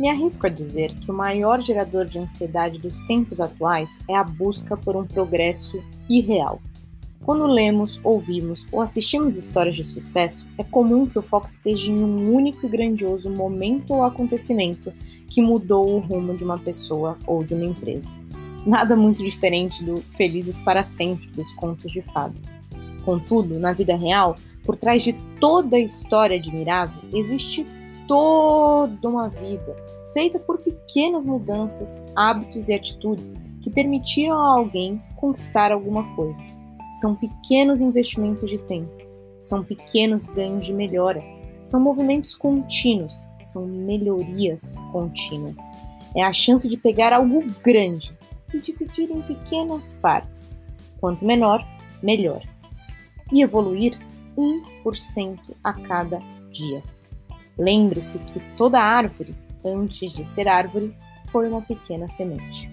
Me arrisco a dizer que o maior gerador de ansiedade dos tempos atuais é a busca por um progresso irreal. Quando lemos, ouvimos ou assistimos histórias de sucesso, é comum que o foco esteja em um único e grandioso momento ou acontecimento que mudou o rumo de uma pessoa ou de uma empresa. Nada muito diferente do Felizes para Sempre dos contos de fada. Contudo, na vida real, por trás de toda a história admirável, existe toda uma vida feita por pequenas mudanças, hábitos e atitudes que permitiram a alguém conquistar alguma coisa. São pequenos investimentos de tempo, são pequenos ganhos de melhora, são movimentos contínuos, são melhorias contínuas. É a chance de pegar algo grande e dividir em pequenas partes. Quanto menor, melhor. E evoluir 1% a cada dia. Lembre-se que toda árvore, antes de ser árvore, foi uma pequena semente.